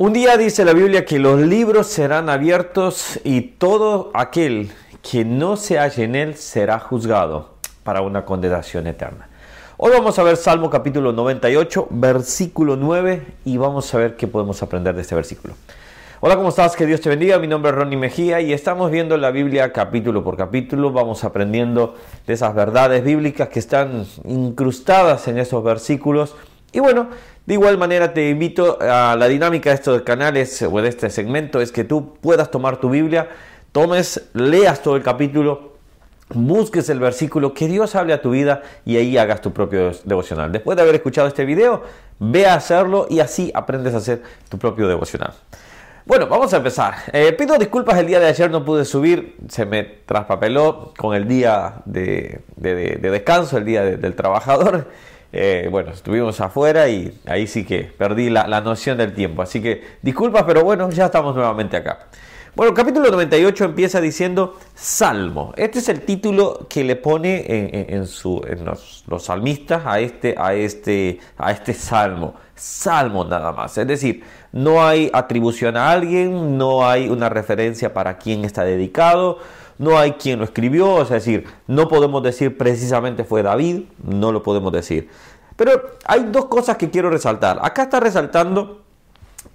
Un día dice la Biblia que los libros serán abiertos y todo aquel que no se halle en él será juzgado para una condenación eterna. Hoy vamos a ver Salmo capítulo 98, versículo 9 y vamos a ver qué podemos aprender de este versículo. Hola, ¿cómo estás? Que Dios te bendiga. Mi nombre es Ronnie Mejía y estamos viendo la Biblia capítulo por capítulo. Vamos aprendiendo de esas verdades bíblicas que están incrustadas en esos versículos. Y bueno, de igual manera te invito a la dinámica de estos canales o de este segmento es que tú puedas tomar tu Biblia, tomes, leas todo el capítulo, busques el versículo, que Dios hable a tu vida y ahí hagas tu propio devocional. Después de haber escuchado este video, ve a hacerlo y así aprendes a hacer tu propio devocional. Bueno, vamos a empezar. Eh, pido disculpas, el día de ayer no pude subir, se me traspapeló con el día de, descanso, el día del trabajador. Eh, bueno, estuvimos afuera y ahí sí que perdí la, noción del tiempo. Así que disculpas, pero bueno, ya estamos nuevamente acá. Bueno, capítulo 98 empieza diciendo Salmo. Este es el título que le pone en, su, los, salmistas a este, a, este, a este salmo. Salmo nada más. Es decir, no hay atribución a alguien, no hay una referencia para quién está dedicado, no hay quien lo escribió, es decir, no podemos decir precisamente fue David, no lo podemos decir. Pero hay dos cosas que quiero resaltar. Acá está resaltando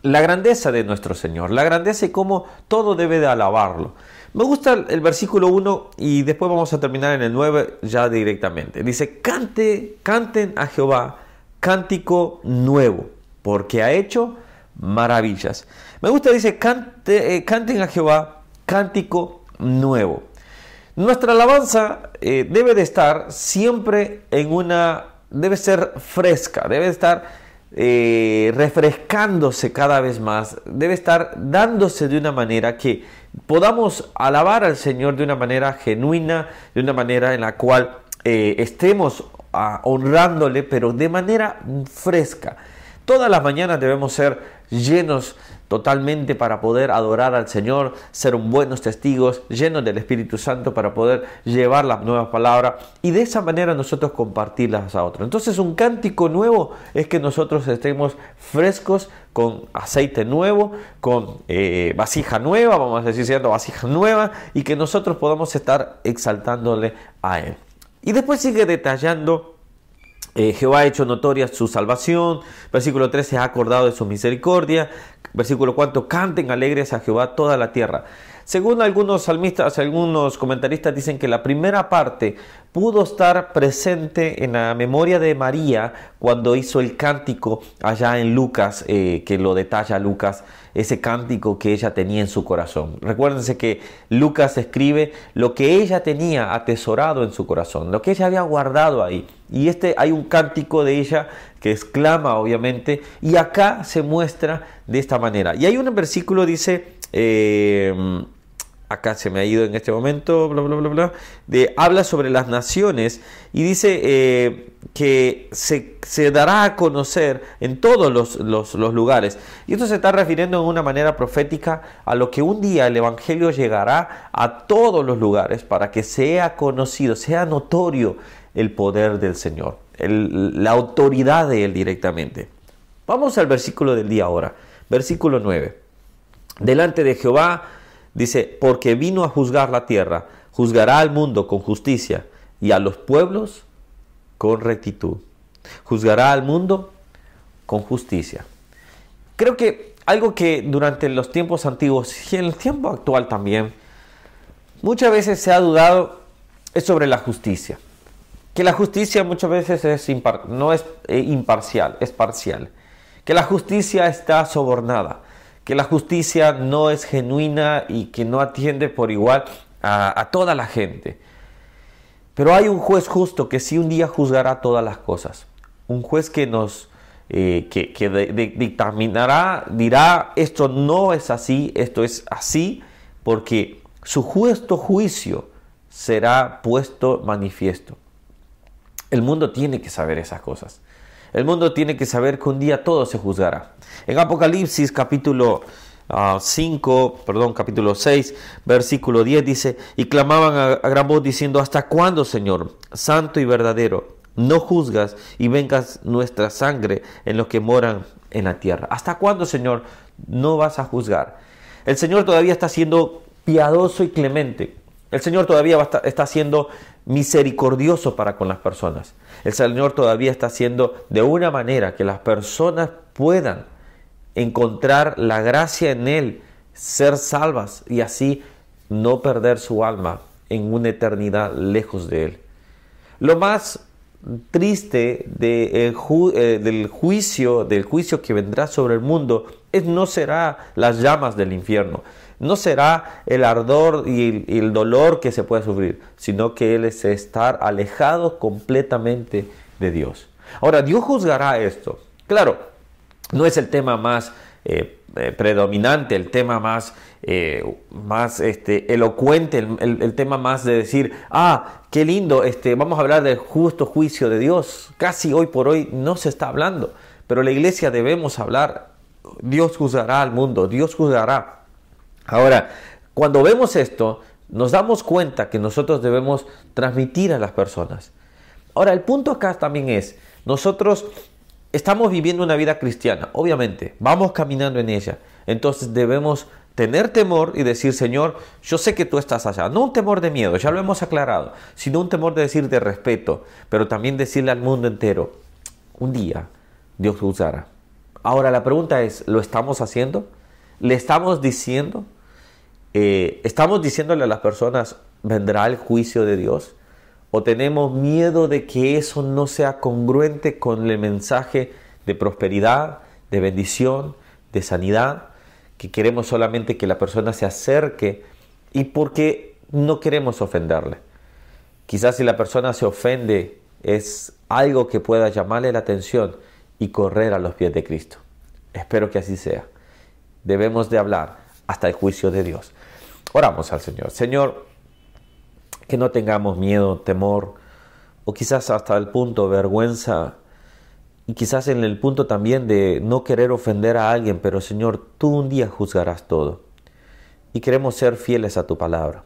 la grandeza de nuestro Señor, la grandeza y cómo todo debe de alabarlo. Me gusta el versículo 1 y después vamos a terminar en el 9 ya directamente. Dice, cante, canten a Jehová cántico nuevo, porque ha hecho maravillas. Me gusta, dice, cante, eh, canten a Jehová cántico nuevo. Nuestra alabanza eh, debe de estar siempre en una, debe ser fresca, debe estar eh, refrescándose cada vez más, debe estar dándose de una manera que podamos alabar al Señor de una manera genuina, de una manera en la cual eh, estemos ah, honrándole, pero de manera fresca. Todas las mañanas debemos ser llenos totalmente para poder adorar al Señor, ser buenos testigos, llenos del Espíritu Santo para poder llevar las nuevas palabras y de esa manera nosotros compartirlas a otros. Entonces un cántico nuevo es que nosotros estemos frescos con aceite nuevo, con eh, vasija nueva, vamos a decir cierto, vasija nueva y que nosotros podamos estar exaltándole a Él. Y después sigue detallando eh, Jehová ha hecho notoria su salvación. Versículo 13 ha acordado de su misericordia. Versículo 4, canten alegres a Jehová toda la tierra. Según algunos salmistas, algunos comentaristas dicen que la primera parte pudo estar presente en la memoria de María cuando hizo el cántico allá en Lucas, eh, que lo detalla Lucas, ese cántico que ella tenía en su corazón. Recuérdense que Lucas escribe lo que ella tenía atesorado en su corazón, lo que ella había guardado ahí. Y este hay un cántico de ella que exclama, obviamente, y acá se muestra de esta manera. Y hay un versículo, dice, eh, acá se me ha ido en este momento, bla, bla, bla, bla, de, habla sobre las naciones y dice eh, que se, dará a conocer en todos los, los, lugares. Y esto se está refiriendo en una manera profética a lo que un día el Evangelio llegará a todos los lugares para que sea conocido, sea notorio el poder del Señor, la autoridad de Él directamente. Vamos al versículo del día ahora, versículo 9. Delante de Jehová Dice, porque vino a juzgar la tierra, juzgará al mundo con justicia y a los pueblos con rectitud. Juzgará al mundo con justicia. Creo que algo que durante los tiempos antiguos y en el tiempo actual también, muchas veces se ha dudado es sobre la justicia. Que la justicia muchas veces es no es eh, imparcial, es parcial. Que la justicia está sobornada que la justicia no es genuina y que no atiende por igual a, toda la gente. Pero hay un juez justo que sí un día juzgará todas las cosas. Un juez que nos eh, que, dictaminará, dirá esto no es así, esto es así, porque su justo juicio será puesto manifiesto. El mundo tiene que saber esas cosas. El mundo tiene que saber que un día todo se juzgará. En Apocalipsis capítulo 5, ah, perdón, capítulo 6, versículo 10 dice, y clamaban a, a gran voz diciendo, ¿hasta cuándo, Señor, santo y verdadero, no juzgas y vengas nuestra sangre en los que moran en la tierra. ¿Hasta cuándo, Señor, no vas a juzgar? El Señor todavía está siendo piadoso y clemente. El Señor todavía está siendo misericordioso para con las personas. El Señor todavía está haciendo de una manera que las personas puedan encontrar la gracia en Él, ser salvas y así no perder su alma en una eternidad lejos de Él. Lo más triste eh, del juicio, del juicio que vendrá sobre el mundo, es, no será las llamas del infierno, no será el ardor y el, dolor que se puede sufrir, sino que Él es estar alejado completamente de Dios. Ahora, Dios juzgará esto. Claro, no es el tema más eh, eh, predominante, el tema más, eh, más este, elocuente, el, tema más de decir, ah, qué lindo, este, vamos a hablar del justo juicio de Dios. Casi hoy por hoy no se está hablando, pero la iglesia debemos hablar. Dios juzgará al mundo, Dios juzgará. Ahora, cuando vemos esto, nos damos cuenta que nosotros debemos transmitir a las personas. Ahora, el punto acá también es, nosotros estamos viviendo una vida cristiana, obviamente, vamos caminando en ella. Entonces debemos tener temor y decir, Señor, yo sé que tú estás allá. No un temor de miedo, ya lo hemos aclarado, sino un temor de decir de respeto, pero también decirle al mundo entero, un día Dios juzgará. Ahora la pregunta es, ¿lo estamos haciendo? ¿Le estamos diciendo? Eh, ¿Estamos diciéndole a las personas, vendrá el juicio de Dios? o tenemos miedo de que eso no sea congruente con el mensaje de prosperidad, de bendición, de sanidad, que queremos solamente que la persona se acerque y porque no queremos ofenderle. Quizás si la persona se ofende es algo que pueda llamarle la atención y correr a los pies de Cristo. Espero que así sea. Debemos de hablar hasta el juicio de Dios. Oramos al Señor. Señor, que no tengamos miedo, temor, o quizás hasta el punto vergüenza, y quizás en el punto también de no querer ofender a alguien, pero Señor, tú un día juzgarás todo. Y queremos ser fieles a tu palabra.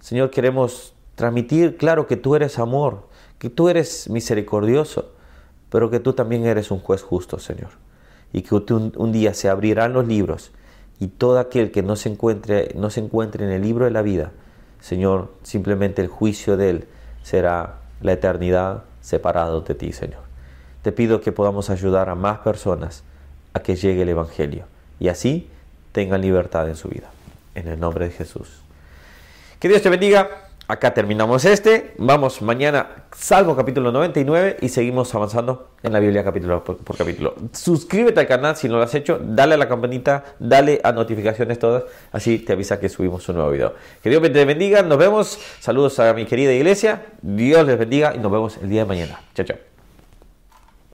Señor, queremos transmitir, claro, que tú eres amor, que tú eres misericordioso, pero que tú también eres un juez justo, Señor. Y que un, día se abrirán los libros y todo aquel que no se encuentre, no se encuentre en el libro de la vida, Señor, simplemente el juicio de Él será la eternidad separado de ti, Señor. Te pido que podamos ayudar a más personas a que llegue el Evangelio y así tengan libertad en su vida. En el nombre de Jesús. Que Dios te bendiga. Acá terminamos este. Vamos mañana, Salmo capítulo 99 y seguimos avanzando en la Biblia capítulo por, capítulo. Suscríbete al canal si no lo has hecho, dale a la campanita, dale a notificaciones todas, así te avisa que subimos un nuevo video. Que Dios te bendiga, nos vemos. Saludos a mi querida iglesia. Dios les bendiga y nos vemos el día de mañana. Chao, chao.